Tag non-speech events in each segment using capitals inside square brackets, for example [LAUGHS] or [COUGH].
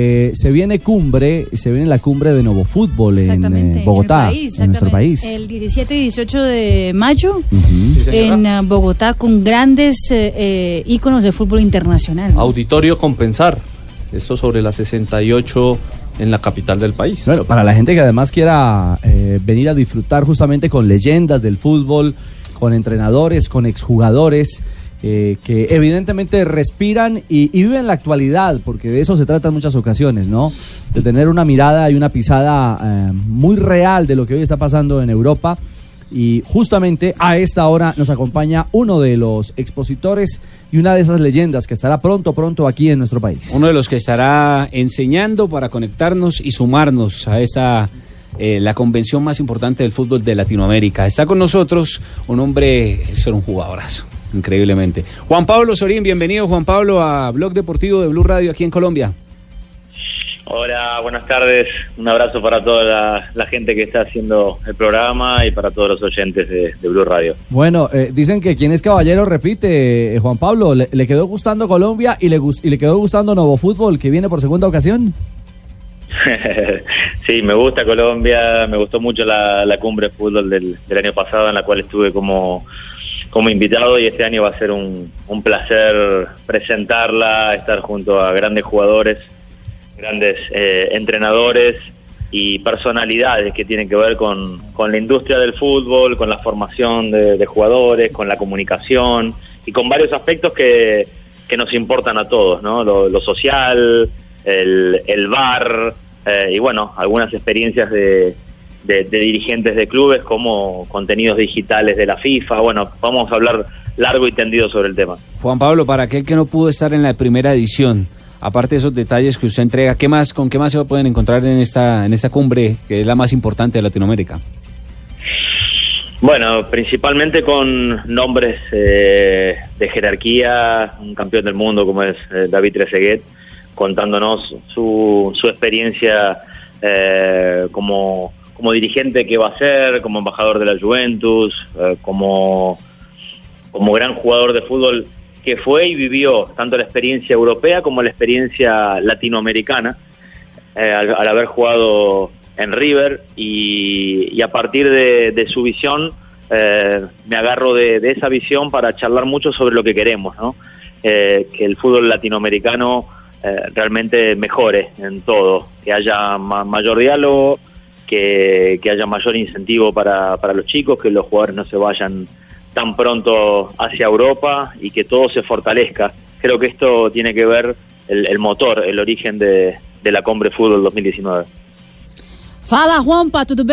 Eh, se viene cumbre, se viene la cumbre de Novo Fútbol en eh, Bogotá, en, el país, en nuestro país. El 17 y 18 de mayo en eh, Bogotá con grandes eh, eh, íconos de fútbol internacional. Auditorio Compensar. Esto sobre las 68 en la capital del país. Bueno, para la gente que además quiera eh, venir a disfrutar justamente con leyendas del fútbol, con entrenadores, con exjugadores, eh, que evidentemente respiran y, viven la actualidad, porque de eso se trata en muchas ocasiones, ¿no? De tener una mirada y una pisada eh, muy real de lo que hoy está pasando en Europa. Y justamente a esta hora nos acompaña uno de los expositores y una de esas leyendas que estará pronto, pronto aquí en nuestro país. Uno de los que estará enseñando para conectarnos y sumarnos a esa eh, la convención más importante del fútbol de Latinoamérica. Está con nosotros un hombre, es un jugadorazo, increíblemente. Juan Pablo Sorín, bienvenido Juan Pablo a Blog Deportivo de Blue Radio aquí en Colombia. Hola, buenas tardes. Un abrazo para toda la, la gente que está haciendo el programa y para todos los oyentes de, de Blue Radio. Bueno, eh, dicen que quien es caballero repite, eh, Juan Pablo, ¿le, le quedó gustando Colombia y le, y le quedó gustando Novo Fútbol, que viene por segunda ocasión? [LAUGHS] sí, me gusta Colombia, me gustó mucho la, la cumbre de fútbol del, del año pasado en la cual estuve como, como invitado y este año va a ser un, un placer presentarla, estar junto a grandes jugadores, grandes eh, entrenadores y personalidades que tienen que ver con, con la industria del fútbol, con la formación de, de jugadores, con la comunicación y con varios aspectos que, que nos importan a todos, ¿no? Lo, lo social, el, el bar eh, y bueno, algunas experiencias de, de, de dirigentes de clubes como contenidos digitales de la FIFA. Bueno, vamos a hablar largo y tendido sobre el tema. Juan Pablo, para aquel que no pudo estar en la primera edición, aparte de esos detalles que usted entrega, ¿qué más, ¿con qué más se pueden encontrar en esta, en esta cumbre que es la más importante de Latinoamérica? Bueno, principalmente con nombres eh, de jerarquía, un campeón del mundo como es eh, David Trezeguet, contándonos su, su experiencia eh, como, como dirigente que va a ser, como embajador de la Juventus, eh, como, como gran jugador de fútbol que fue y vivió tanto la experiencia europea como la experiencia latinoamericana eh, al, haber jugado en River y, a partir de, de su visión eh, me agarro de, esa visión para charlar mucho sobre lo que queremos, ¿no? Eh, que el fútbol latinoamericano realmente mejore en todo, que haya ma- mayor diálogo, que, haya mayor incentivo para, para los chicos, que los jugadores no se vayan tan pronto hacia Europa y que todo se fortalezca. Creo que esto tiene que ver el, motor, el origen de, de la Combre Fútbol 2019. Fala, Juanpa, tudo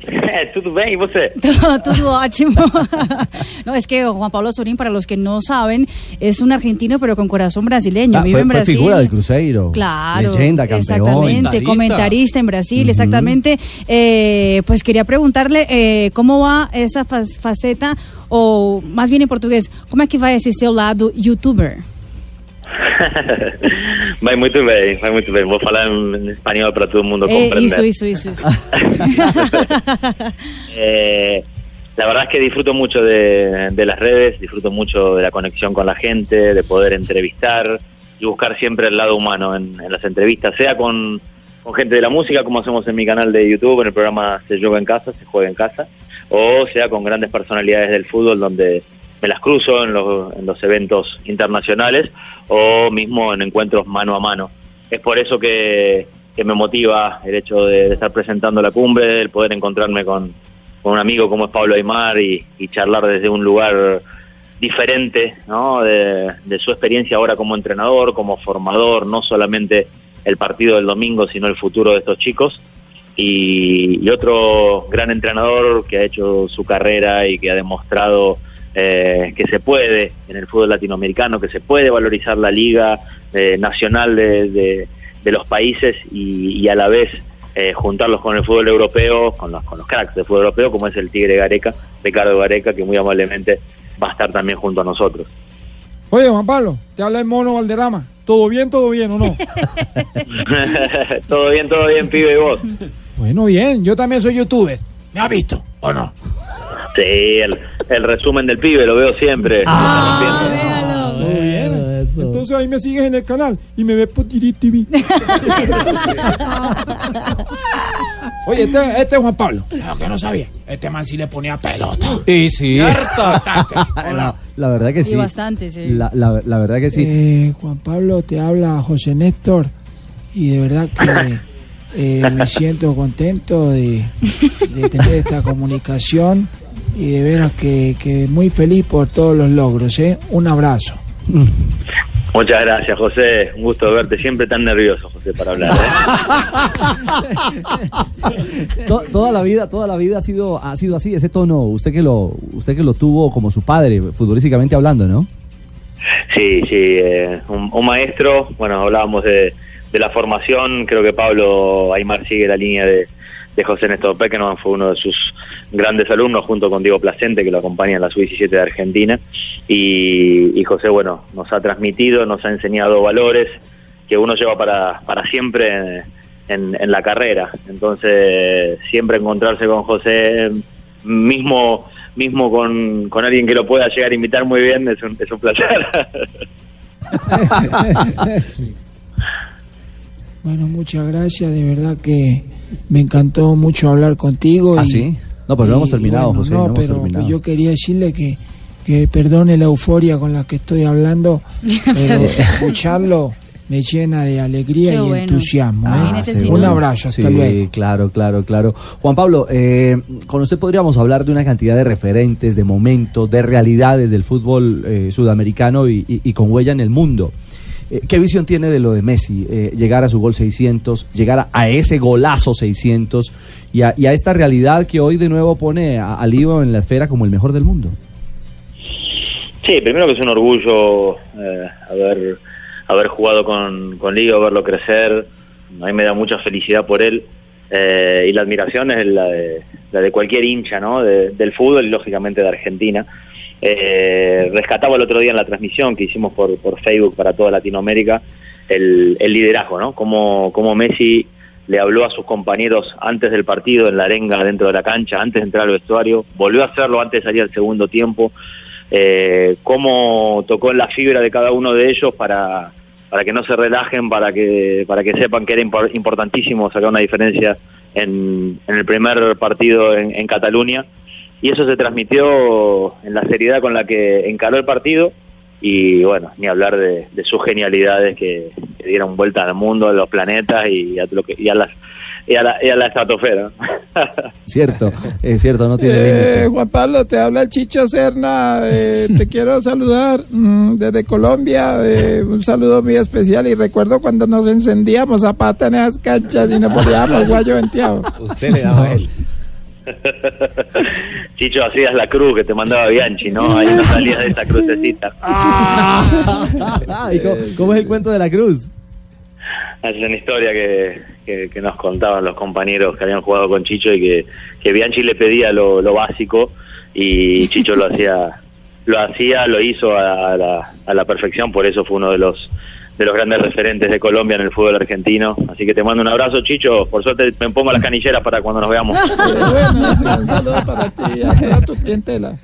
[LAUGHS] Tudo bem, e você? [LAUGHS] Tudo ótimo. [LAUGHS] No, es que Juan Pablo Sorín, para los que no saben, es un argentino pero con corazón brasileño. Ah, Vive fue, en fue Brasil. figura del Cruzeiro. Claro, Leyenda, campeón. exactamente, comentarista, en Brasil, exactamente. Eh, pues quería preguntarle eh, cómo va esa fa- faceta, o más bien en portugués, ¿cómo es que va ese seu lado youtuber? Vai muito bem, vai muito bem. Vou falar em, espanhol para todo mundo Eh, comprender. isso, isso, isso. isso. [LAUGHS] Eh, la verdad es que disfruto mucho de, de las redes, disfruto mucho de la conexión con la gente, de poder entrevistar y buscar siempre el lado humano en, en las entrevistas, sea con, con gente de la música, como hacemos en mi canal de YouTube, en el programa Se Juega en Casa, Se Juega en Casa, o sea con grandes personalidades del fútbol donde me las cruzo en los, en los eventos internacionales o mismo en encuentros mano a mano. Es por eso que, me motiva el hecho de, estar presentando la cumbre, el poder encontrarme con, un amigo como es Pablo Aymar y, y charlar desde un lugar diferente ¿no? de, de su experiencia ahora como entrenador, como formador, no solamente el partido del domingo, sino el futuro de estos chicos. Y, y otro gran entrenador que ha hecho su carrera y que ha demostrado eh, que se puede en el fútbol latinoamericano, que se puede valorizar la liga eh, nacional de, de- de los países y, y a la vez eh, juntarlos con el fútbol europeo, con los, con los cracks del fútbol europeo, como es el Tigre Gareca, Ricardo Gareca, que muy amablemente va a estar también junto a nosotros. Oye, Juan Pablo, te habla el mono Valderrama. ¿Todo bien, todo bien o no? [LAUGHS] todo bien, todo bien, pibe, y vos. bueno, bien, yo también soy youtuber. ¿Me has visto o no? Sí, el, el resumen del pibe, lo veo siempre. Ah, Todo bien. Entonces ahí me sigues en el canal y me ves por Tiri TV. [LAUGHS] Oye, este, este es Juan Pablo. Lo que no sabía. Este man sí le ponía pelota. Y sí. Bastante. [LAUGHS] La, la verdad que Sí, sí. bastante, sí. La, la- la verdad que sí. Eh, Juan Pablo, te habla José Néstor y de verdad que eh, me [LAUGHS] siento contento de, de tener esta comunicación y de veras que, que muy feliz por todos los logros. ¿eh? Un abrazo. [LAUGHS] Muchas gracias, José. Un gusto verte. Siempre tan nervioso, José, para hablar. ¿eh? [LAUGHS] To- toda la vida, toda la vida ha sido, ha sido así, ese tono, usted que lo, usted que lo tuvo como su padre, futbolísticamente hablando, ¿no? Sí, sí, eh, un, un maestro. Bueno, hablábamos de, de la formación. Creo que Pablo Aymar sigue la línea de, de José Néstor Peckerman. Fue uno de sus grandes alumnos, junto con Diego Placente, que lo acompaña en la Sub-17 de Argentina. Y, y José, bueno, nos ha transmitido, nos ha enseñado valores que uno lleva para, para siempre en, en la carrera. Entonces, siempre encontrarse con José, mismo mismo con, con alguien que lo pueda llegar a invitar muy bien, es un, es un placer. [LAUGHS] Bueno, muchas gracias, de verdad que me encantó mucho hablar contigo. ¿Ah, y- sí? No, pero no hemos y, terminado, bueno, José, No, pero terminado. yo quería decirle que, que perdone la euforia con la que estoy hablando, [LAUGHS] pero escucharlo me llena de alegría Qué y bueno. entusiasmo. ¿eh? Imagínate si Un abrazo, hasta sí, luego. claro, claro, claro. Juan Pablo, eh, con usted podríamos hablar de una cantidad de referentes, de momentos, de realidades del fútbol eh, sudamericano y, y- y con huella en el mundo. Eh, ¿Qué visión tiene de lo de Messi? Eh, llegar a su gol 600, llegar a, ese golazo 600 y a, esta realidad que hoy de nuevo pone a, Lío en la esfera como el mejor del mundo. Sí, primero que es un orgullo eh, haber, haber jugado con, con Lío, verlo crecer. A mí me da mucha felicidad por él. Eh, y la admiración es la de, la de cualquier hincha ¿no? De- del fútbol y lógicamente de Argentina. Eh, rescataba el otro día en la transmisión que hicimos por, por Facebook para toda Latinoamérica el, el liderazgo, ¿no? Como, como Messi le habló a sus compañeros antes del partido en la arenga dentro de la cancha, antes de entrar al vestuario, volvió a hacerlo antes de salir al segundo tiempo, eh, cómo tocó en la fibra de cada uno de ellos para, para que no se relajen, para que, para que sepan que era impor- importantísimo sacar una diferencia en, en el primer partido en Cataluña. Y eso se transmitió en la seriedad con la que encaró el partido y bueno, ni hablar de, de sus genialidades que, que dieron vueltas al mundo, a los planetas y a, lo que, y a, las, y a, la, y a la estratosfera. [LAUGHS] Cierto, es cierto, no tiene Eh, límite. Juan Pablo, te habla el Chicho Serna. eh, [LAUGHS] te quiero saludar mm, desde Colombia. eh, un saludo muy especial. Y recuerdo cuando nos encendíamos a pata en esas canchas y nos poníamos [LAUGHS] guayo venteado. Usted le daba a él. Chicho, hacías la cruz que te mandaba Bianchi, ¿no? Ahí no salías de esa crucecita. [LAUGHS] ¿Y cómo, cómo es el cuento de la cruz? Es una historia que, que, que nos contaban los compañeros que habían jugado con Chicho y que, que Bianchi le pedía lo, lo básico y Chicho lo hacía, lo hacía, lo hizo a la, a la perfección, por eso fue uno de los de los grandes referentes de Colombia en el fútbol argentino. Así que te mando un abrazo, Chicho. Por suerte me pongo las canilleras para cuando nos veamos. [LAUGHS] Bueno, sí, un saludo para ti y a toda tu clientela.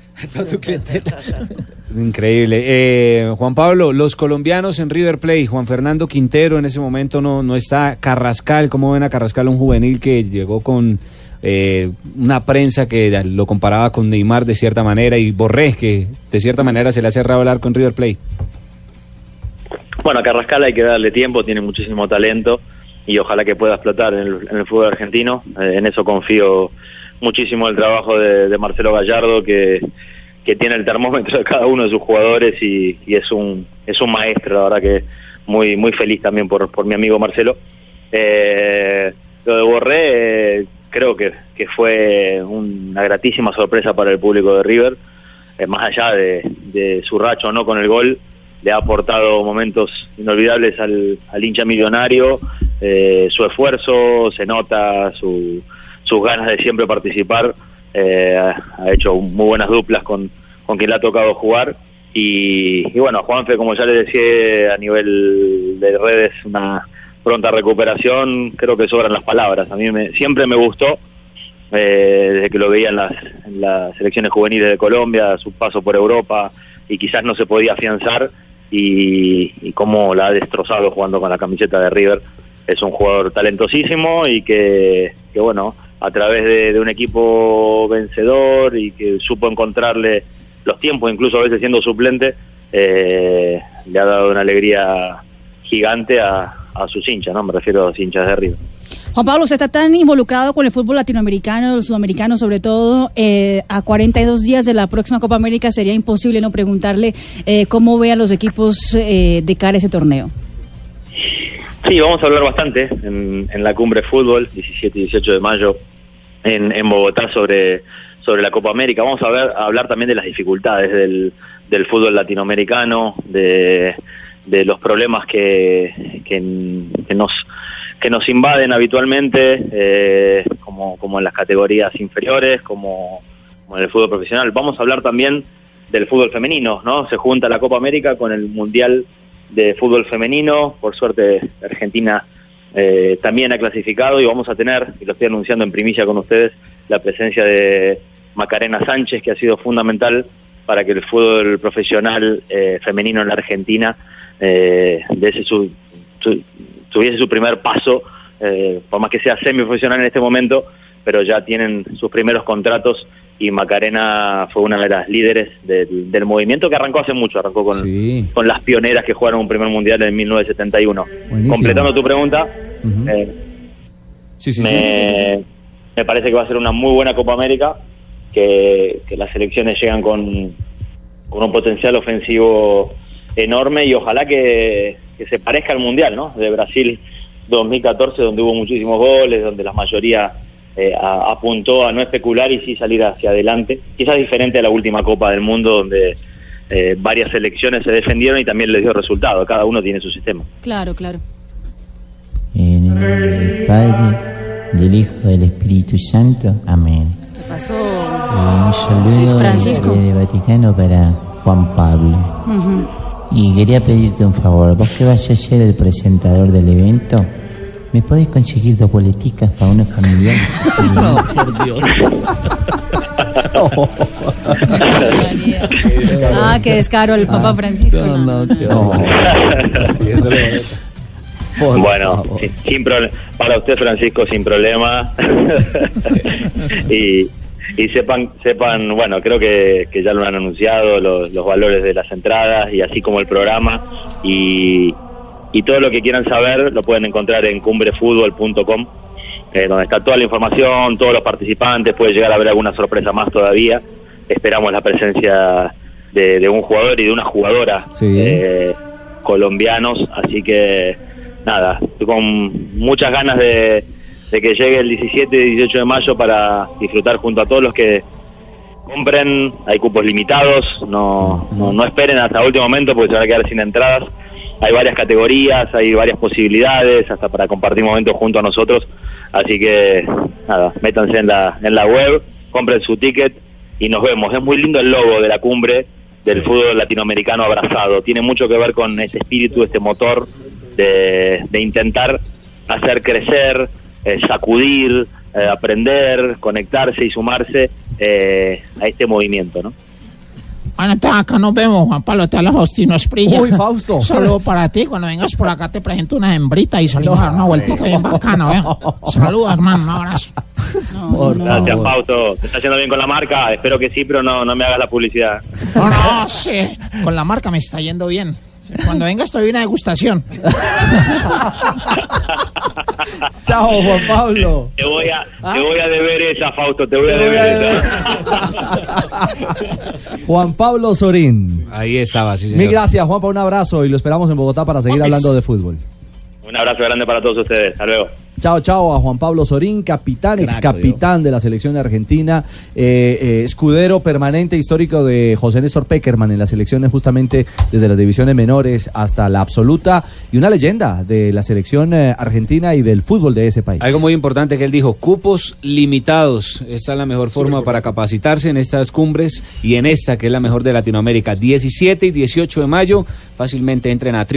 Increíble. Eh, Juan Pablo, los colombianos en River Plate, Juan Fernando Quintero en ese momento no, no está. Carrascal, ¿cómo ven a Carrascal, un juvenil que llegó con eh, una prensa que lo comparaba con Neymar de cierta manera y Borré, que de cierta manera se le ha cerrado el arco en River Plate? Bueno, a Carrascal hay que darle tiempo, tiene muchísimo talento y ojalá que pueda explotar en el, fútbol argentino. Eh, en eso confío muchísimo el trabajo de, de Marcelo Gallardo, que, que tiene el termómetro de cada uno de sus jugadores y, es un es un maestro, la verdad que muy muy feliz también por, por mi amigo Marcelo. Eh, lo de Borré eh, creo que, que fue una gratísima sorpresa para el público de River. eh, más allá de, de su racho no con el gol, le ha aportado momentos inolvidables al, al hincha millonario, eh, su esfuerzo, se nota su, sus ganas de siempre participar, eh, ha hecho muy buenas duplas con, con quien le ha tocado jugar. Y, y bueno, Juanfe, como ya le decía a nivel de redes, una pronta recuperación, creo que sobran las palabras, a mí me, siempre me gustó, eh, desde que lo veía en las, en las selecciones juveniles de Colombia, su paso por Europa y quizás no se podía afianzar y, y cómo la ha destrozado jugando con la camiseta de River. Es un jugador talentosísimo y que, que bueno, a través de, de un equipo vencedor y que supo encontrarle los tiempos, incluso a veces siendo suplente, eh, le ha dado una alegría gigante a, a sus hinchas, ¿no? Me refiero a los hinchas de River. Juan Pablo, usted está tan involucrado con el fútbol latinoamericano, sudamericano sobre todo, eh, a 42 días de la próxima Copa América sería imposible no preguntarle eh, cómo ve a los equipos eh, de cara a ese torneo. Sí, vamos a hablar bastante en, en la cumbre fútbol, 17 y 18 de mayo, en, en Bogotá sobre, sobre la Copa América. Vamos a, ver, a hablar también de las dificultades del, del fútbol latinoamericano, de, de los problemas que, que, que nos que nos invaden habitualmente, eh, como, como en las categorías inferiores, como, en el fútbol profesional. Vamos a hablar también del fútbol femenino, ¿no? Se junta la Copa América con el Mundial de Fútbol Femenino. Por suerte, Argentina eh, también ha clasificado y vamos a tener, y lo estoy anunciando en primicia con ustedes, la presencia de Macarena Sánchez, que ha sido fundamental para que el fútbol profesional eh, femenino en la Argentina eh, dese su, su- tuviese su primer paso, eh, por más que sea semiprofesional en este momento, pero ya tienen sus primeros contratos y Macarena fue una de las líderes del, del movimiento que arrancó hace mucho, arrancó con, Sí. con las pioneras que jugaron un primer mundial en 1971. Buenísimo. Completando tu pregunta, Ujú. eh, Sí, sí, me, sí. me parece que va a ser una muy buena Copa América, que, que las selecciones llegan con, con un potencial ofensivo enorme y ojalá que, que se parezca al Mundial, ¿no? De Brasil 2014, donde hubo muchísimos goles, donde la mayoría eh, a- apuntó a no especular y sí salir hacia adelante. Quizás diferente a la última Copa del Mundo, donde eh, varias selecciones se defendieron y también les dio resultado. Cada uno tiene su sistema. Claro, claro. En el nombre del Padre, del Hijo, del Espíritu Santo. Amén. ¿Qué pasó? Eh, un saludo Sí, de- Francisco. de Vaticano para Juan Pablo. Ujú. Y quería pedirte un favor, vos que vas a ser el presentador del evento, ¿me podés conseguir dos boleticas para una familiar? [LAUGHS] No, por Dios. [LAUGHS] Ah, qué descaro el Papa Francisco. No, no. no. Por bueno, favor. sin, sin para usted Francisco sin problema [LAUGHS] y, y sepan sepan bueno creo que, que ya lo han anunciado los, los valores de las entradas y así como el programa. Y, y todo lo que quieran saber lo pueden encontrar en cumbrefutbol.com eh, donde está toda la información todos los participantes puede llegar a haber alguna sorpresa más todavía. Esperamos la presencia de, de un jugador y de una jugadora Sí. eh, colombianos, así que nada, con muchas ganas de, de que llegue el 17 y 18 de mayo para disfrutar junto a todos los que compren, hay cupos limitados, no, no, no esperen hasta último momento porque se van a quedar sin entradas, hay varias categorías, hay varias posibilidades, hasta para compartir momentos junto a nosotros, así que nada, métanse en la, en la web, compren su ticket y nos vemos, es muy lindo el logo de la cumbre del fútbol latinoamericano abrazado, tiene mucho que ver con ese espíritu, este motor de, de intentar hacer crecer, eh, sacudir, eh, aprender, conectarse y sumarse eh, a este movimiento, ¿no? Bueno, entonces acá nos vemos, Juan Pablo, te habla Faustino Esprilla. Uy, Fausto. Un [LAUGHS] saludo para ti, cuando vengas por acá te presento una hembrita y salimos a dar una vueltica bien bacana, ¿eh? [LAUGHS] Saludos, hermano, un abrazo. Por Gracias. Fausto. ¿Te está yendo bien con la marca? Espero que sí, pero no, no me hagas la publicidad. No, no, sí, con la marca me está yendo bien. Cuando vengas te doy una degustación. [LAUGHS] Chao, Juan Pablo. Te voy a, ¿Ah? te voy a deber esa, Fausto, te voy a Te voy deber a esa. [LAUGHS] Juan Pablo Sorín. Ahí estaba, sí, señor. Mil gracias, Juanpa. Un abrazo y lo esperamos en Bogotá para seguir hablando de fútbol. Un abrazo grande para todos ustedes. Hasta luego. Chao, chao a Juan Pablo Sorín, capitán, ex capitán de la selección argentina, eh, eh, escudero permanente histórico de José Néstor Peckerman en las selecciones justamente desde las divisiones menores hasta la absoluta y una leyenda de la selección eh, argentina y del fútbol de ese país. Algo muy importante que él dijo, cupos limitados. Esta es la mejor forma para capacitarse en estas cumbres y en esta que es la mejor de Latinoamérica. 17 y 18 de mayo, fácilmente entren a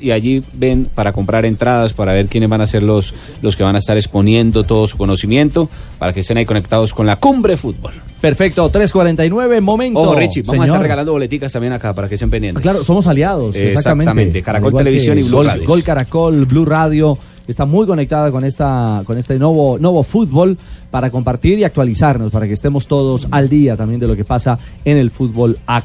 y allí ven para comprar entradas, para ver quiénes van a ser los, los que van a estar exponiendo todo su conocimiento, para que estén ahí conectados con la Cumbre Fútbol. Perfecto, 3.49, momento. Ojo, Richie, vamos a estar regalando boleticas también acá para que estén pendientes. Ah, Claro, somos aliados, exactamente. Exactamente, Caracol igual Televisión y Blue Gol, Radio. Gol Caracol, Blue Radio está muy conectada con esta con este nuevo nuevo fútbol para compartir y actualizarnos para que estemos todos al día también de lo que pasa en el fútbol actual.